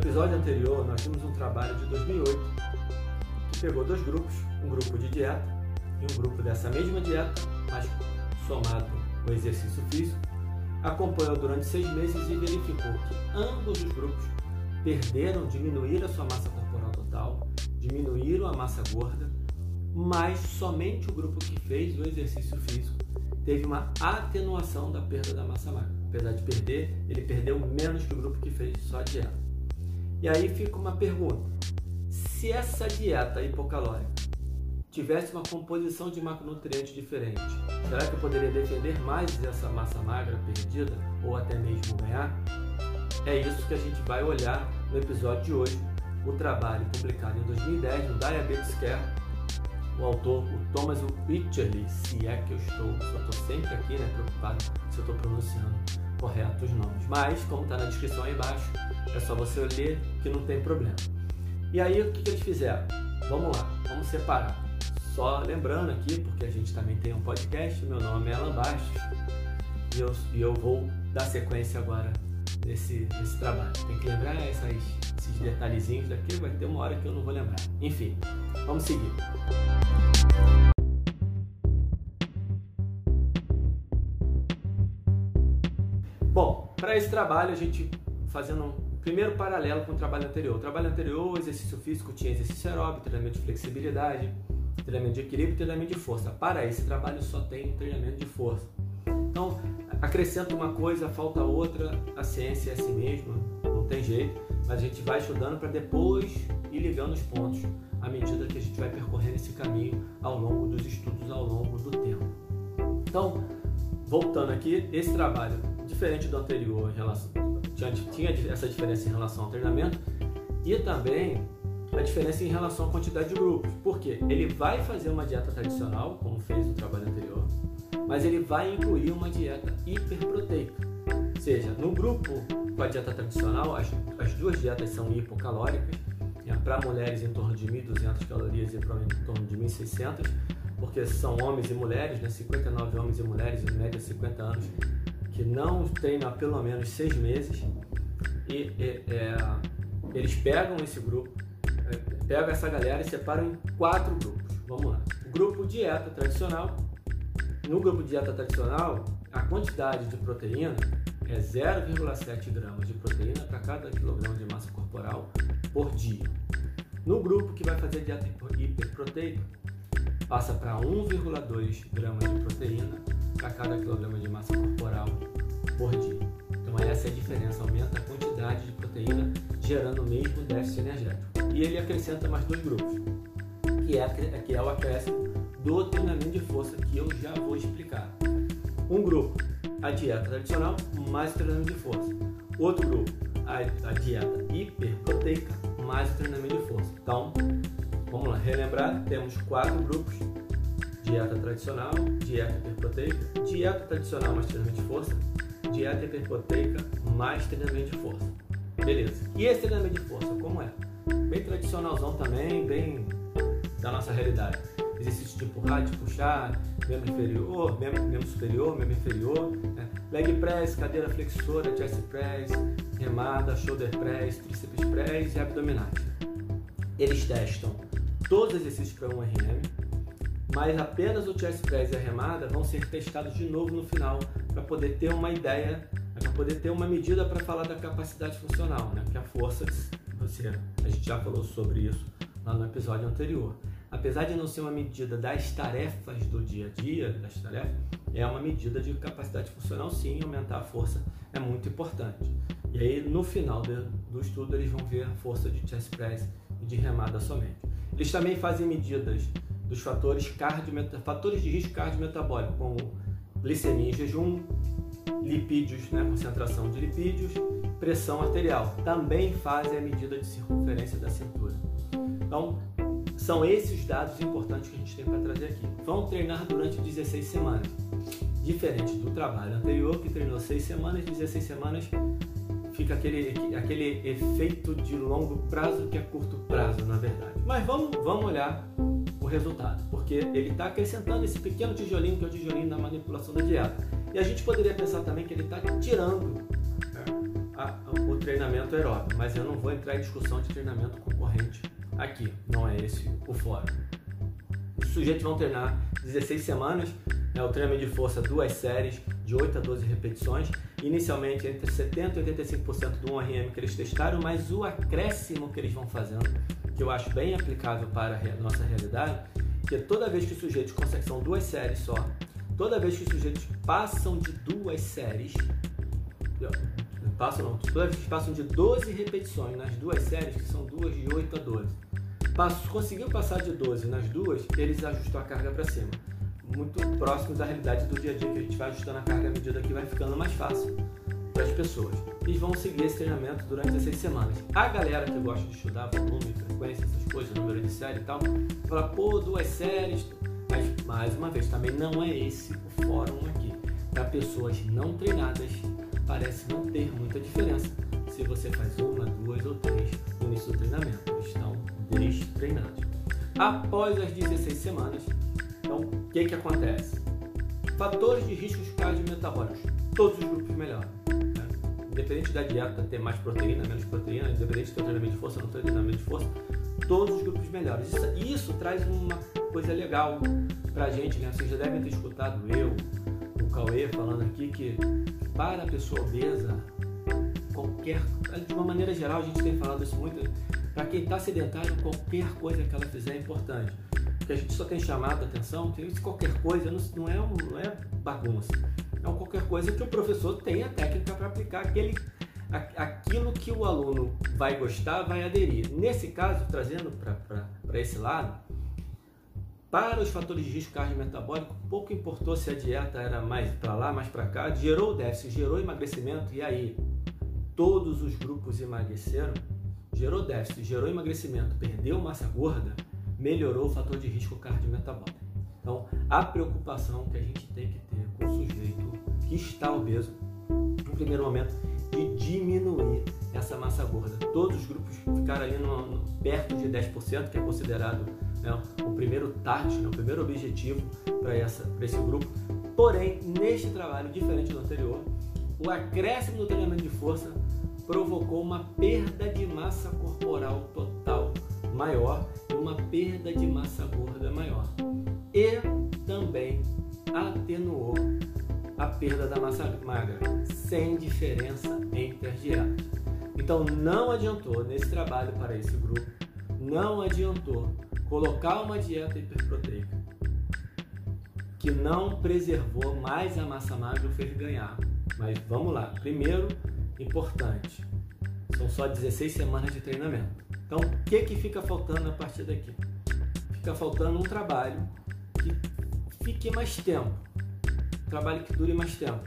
episódio anterior, nós tínhamos um trabalho de 2008 que pegou dois grupos, um grupo de dieta e um grupo dessa mesma dieta, mas somado o exercício físico, acompanhou durante seis meses e verificou que ambos os grupos perderam, diminuíram a sua massa corporal total, diminuíram a massa gorda, mas somente o grupo que fez o exercício físico teve uma atenuação da perda da massa magra. Apesar de perder, ele perdeu menos que o grupo que fez só dieta. E aí fica uma pergunta: se essa dieta hipocalórica tivesse uma composição de macronutrientes diferente, será que eu poderia defender mais essa massa magra perdida ou até mesmo ganhar? É isso que a gente vai olhar no episódio de hoje, o trabalho publicado em 2010 no Diabetes Care, o autor, o Thomas Witcherly, se é que eu estou, eu estou sempre aqui né, preocupado se eu estou pronunciando correto os nomes, mas como está na descrição aí embaixo, é só você ler que não tem problema. E aí o que, eles fizeram? Vamos lá, vamos separar. Só lembrando aqui, porque a gente também tem um podcast, meu nome é Alan Bastos e eu, e eu vou dar sequência agora nesse, nesse trabalho. Tem que lembrar essas, esses detalhezinhos daqui, vai ter uma hora que eu não vou lembrar. Enfim, vamos seguir. Bom, para esse trabalho a gente fazendo primeiro paralelo com o trabalho anterior. O trabalho anterior, o exercício físico tinha exercício aeróbico, treinamento de flexibilidade, treinamento de equilíbrio treinamento de força. Para esse trabalho só tem treinamento de força. Então, acrescenta uma coisa, falta outra, a ciência é assim mesmo, não tem jeito, mas a gente vai estudando para depois ir ligando os pontos à medida que a gente vai percorrendo esse caminho ao longo dos estudos, ao longo do tempo. Então, voltando aqui, esse trabalho, diferente do anterior, em relação, tinha, essa diferença em relação ao treinamento e também a diferença em relação à quantidade de grupos. Porque ele vai fazer uma dieta tradicional, como fez no trabalho anterior, mas ele vai incluir uma dieta hiperproteica. Ou seja, no grupo com a dieta tradicional, as, as duas dietas são hipocalóricas, né? para mulheres em torno de 1.200 calorias e para homens em torno de 1.600, porque são homens e mulheres, né? 59 homens e mulheres, em média 50 anos, que não treinam há pelo menos seis meses, e, é, eles pegam esse grupo, pegam essa galera e separam em quatro grupos. Vamos lá. O grupo dieta tradicional. No grupo dieta tradicional, a quantidade de proteína é 0,7 gramas de proteína para cada quilograma de massa corporal por dia. No grupo que vai fazer dieta hiperproteica, passa para 1,2 gramas de proteína para cada quilograma de massa corporal por dia. Então essa é a diferença, aumenta a quantidade de proteína gerando o mesmo déficit energético. E ele acrescenta mais dois grupos, que é, que é o acréscimo do treinamento de força que eu já vou explicar. Um grupo, a dieta tradicional mais o treinamento de força. Outro grupo, a, a dieta hiperproteica mais o treinamento de força. Então, vamos lá, relembrar, temos quatro grupos, dieta tradicional, dieta hiperproteica, dieta tradicional mais treinamento de força, dieta hiperproteica mais treinamento de força. Beleza. E esse treinamento de força, como é? Bem tradicionalzão também, bem da nossa realidade. Exercício de empurrar, de puxar, membro inferior, membro, membro superior, membro inferior, né? leg press, cadeira flexora, chest press, remada, shoulder press, tríceps press e abdominais. Eles testam todos os exercícios para um RM, mas apenas o chest press e a remada vão ser testados de novo no final para poder ter uma ideia, para poder ter uma medida para falar da capacidade funcional, né? que a força, você, a gente já falou sobre isso lá no episódio anterior. Apesar de não ser uma medida das tarefas do dia a dia, das tarefas, é uma medida de capacidade funcional sim, aumentar a força é muito importante. E aí no final do, do estudo eles vão ver a força de chest press e de remada somente. Eles também fazem medidas dos fatores, fatores de risco cardiometabólico, como glicemia em jejum, lipídios, né, concentração de lipídios, pressão arterial. Também fazem a medida de circunferência da cintura. Então, são esses dados importantes que a gente tem para trazer aqui. Vão treinar durante 16 semanas. Diferente do trabalho anterior, que treinou 6 semanas, 16 semanas fica aquele, aquele efeito de longo prazo que é curto prazo, na verdade. Mas vamos, vamos olhar resultado, porque ele está acrescentando esse pequeno tijolinho que é o tijolinho da manipulação da dieta. E a gente poderia pensar também que ele está tirando né, a, o, treinamento aeróbio, mas eu não vou entrar em discussão de treinamento concorrente aqui, não é esse o fórum. Os sujeitos vão treinar 16 semanas, é o treinamento de força, duas séries de 8 a 12 repetições, inicialmente entre 70% e 85% do 1RM que eles testaram, mas o acréscimo que eles vão fazendo, que eu acho bem aplicável para a nossa realidade, que toda vez que os sujeitos conseguem, são duas séries só, toda vez que os sujeitos passam de duas séries, passam não, toda vez que passam de 12 repetições nas duas séries, que são duas de 8 a 12, Passo, conseguiu passar de 12 nas duas, eles ajustam a carga para cima. Muito próximo da realidade do dia a dia, que a gente vai ajustando a carga à medida que vai ficando mais fácil para as pessoas. Eles vão seguir esse treinamento durante essas semanas. A galera que gosta de estudar volume, frequência, essas coisas, número de série e tal, fala, pô, duas séries. Mas, mais uma vez, também não é esse o fórum aqui. Para pessoas não treinadas, parece não ter muita diferença se você faz uma, duas ou três no início do treinamento. Estão treinados. Após as 16 semanas, então, o que, que acontece? Fatores de riscos cardiometabólicos. Todos os grupos melhoram. Independente da dieta ter mais proteína, menos proteína, independente do treinamento de força, não ter treinamento de força, todos os grupos melhoram. Isso, isso traz uma coisa legal pra gente, né? Vocês já devem ter escutado eu, o Cauê falando aqui que para a pessoa obesa, qualquer, de uma maneira geral, a gente tem falado isso muito, para quem está sedentário, qualquer coisa que ela fizer é importante. Porque a gente só tem chamado a atenção, isso qualquer coisa, não, é, não é bagunça. É qualquer coisa que o professor tenha técnica para aplicar aquele, aquilo que o aluno vai gostar, vai aderir. Nesse caso, trazendo para esse lado, para os fatores de risco cardiometabólico, pouco importou se a dieta era mais para lá, mais para cá, gerou déficit, gerou emagrecimento, e aí todos os grupos emagreceram, gerou déficit, gerou emagrecimento, perdeu massa gorda, melhorou o fator de risco cardiometabólico. Então, a preocupação que a gente tem que ter sujeito que está obeso, no primeiro momento, de diminuir essa massa gorda. Todos os grupos ficaram ali no, no, perto de 10%, que é considerado né, o primeiro target, né, o primeiro objetivo para esse grupo. Porém, neste trabalho, diferente do anterior, o acréscimo do treinamento de força provocou uma perda de massa corporal total maior e uma perda de massa gorda maior. E atenuou a perda da massa magra, sem diferença entre as dietas. Então não adiantou nesse trabalho para esse grupo, não adiantou colocar uma dieta hiperproteica que não preservou mais a massa magra ou fez ganhar. Mas vamos lá. Primeiro, importante. São só 16 semanas de treinamento. Então, o que, que fica faltando a partir daqui? Fica faltando um trabalho que fique mais tempo. Trabalho que dure mais tempo.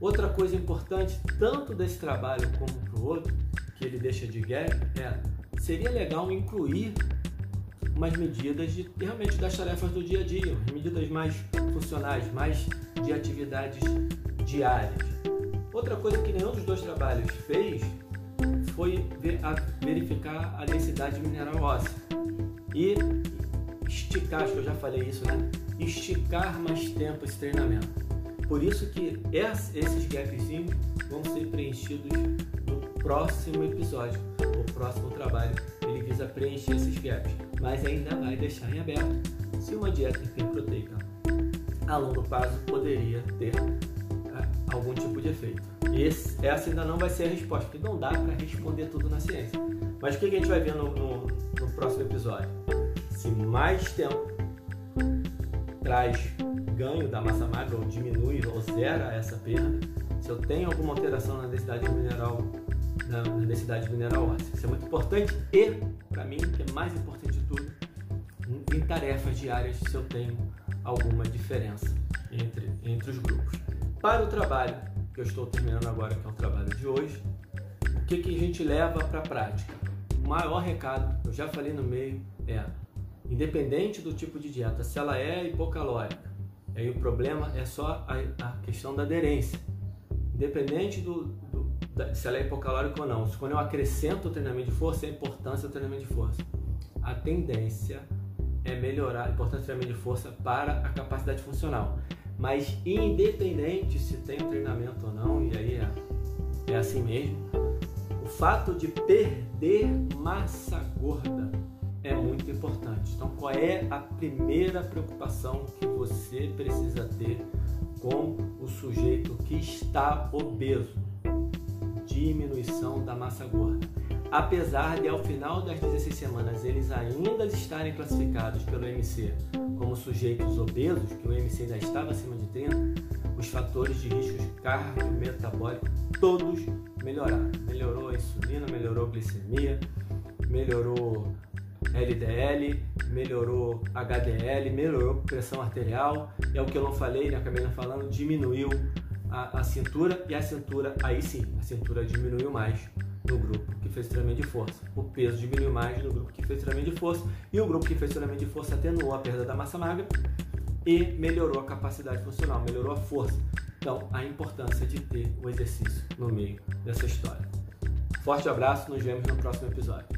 Outra coisa importante, tanto desse trabalho como para o outro, que ele deixa de gap, é seria legal incluir umas medidas de realmente das tarefas do dia a dia, medidas mais funcionais, mais de atividades diárias. Outra coisa que nenhum dos dois trabalhos fez foi verificar a densidade mineral óssea e esticar, acho que eu já falei isso, né? Esticar mais tempo esse treinamento. Por isso que esses gapzinhos vão ser preenchidos no próximo episódio. O próximo trabalho ele visa preencher esses gaps, mas ainda vai deixar em aberto se uma dieta hiperproteica a longo prazo poderia ter algum tipo de efeito. Esse, essa ainda não vai ser a resposta, porque não dá para responder tudo na ciência. Mas o que a gente vai ver no, no, no próximo episódio? Se mais tempo traz ganho da massa magra ou diminui ou zera essa perda, se eu tenho alguma alteração na densidade mineral na, densidade mineral óssea. Isso é muito importante e, para mim, que é mais importante de tudo, em tarefas diárias se eu tenho alguma diferença entre, entre os grupos. Para o trabalho que eu estou terminando agora, que é o trabalho de hoje, o que, que a gente leva para a prática? O maior recado, eu já falei no meio, é independente do tipo de dieta, se ela é hipocalórica, aí o problema é só a, a questão da aderência. Independente do, do da, se ela é hipocalórica ou não, quando eu acrescento o treinamento de força, é a importância do treinamento de força. A tendência é melhorar a importância do treinamento de força para a capacidade funcional. Mas independente se tem treinamento ou não, e aí é, é assim mesmo, o fato de perder massa gorda é muito importante. Então, qual é a primeira preocupação que você precisa ter com o sujeito que está obeso? Diminuição da massa gorda. Apesar de ao final das 16 semanas eles ainda estarem classificados pelo MC como sujeitos obesos, que o MC ainda estava acima de 30, os fatores de riscos cardiometabólicos todos melhoraram. Melhorou a insulina, melhorou a glicemia, melhorou LDL, melhorou HDL, melhorou pressão arterial. É o que eu não falei, né? acabei não falando, diminuiu a, a cintura e a cintura, aí sim, a cintura diminuiu mais no grupo que fez treinamento de força. O peso diminuiu mais no grupo que fez treinamento de força e o grupo que fez treinamento de força atenuou a perda da massa magra e melhorou a capacidade funcional, melhorou a força. Então, a importância de ter o exercício no meio dessa história. Forte abraço, nos vemos no próximo episódio.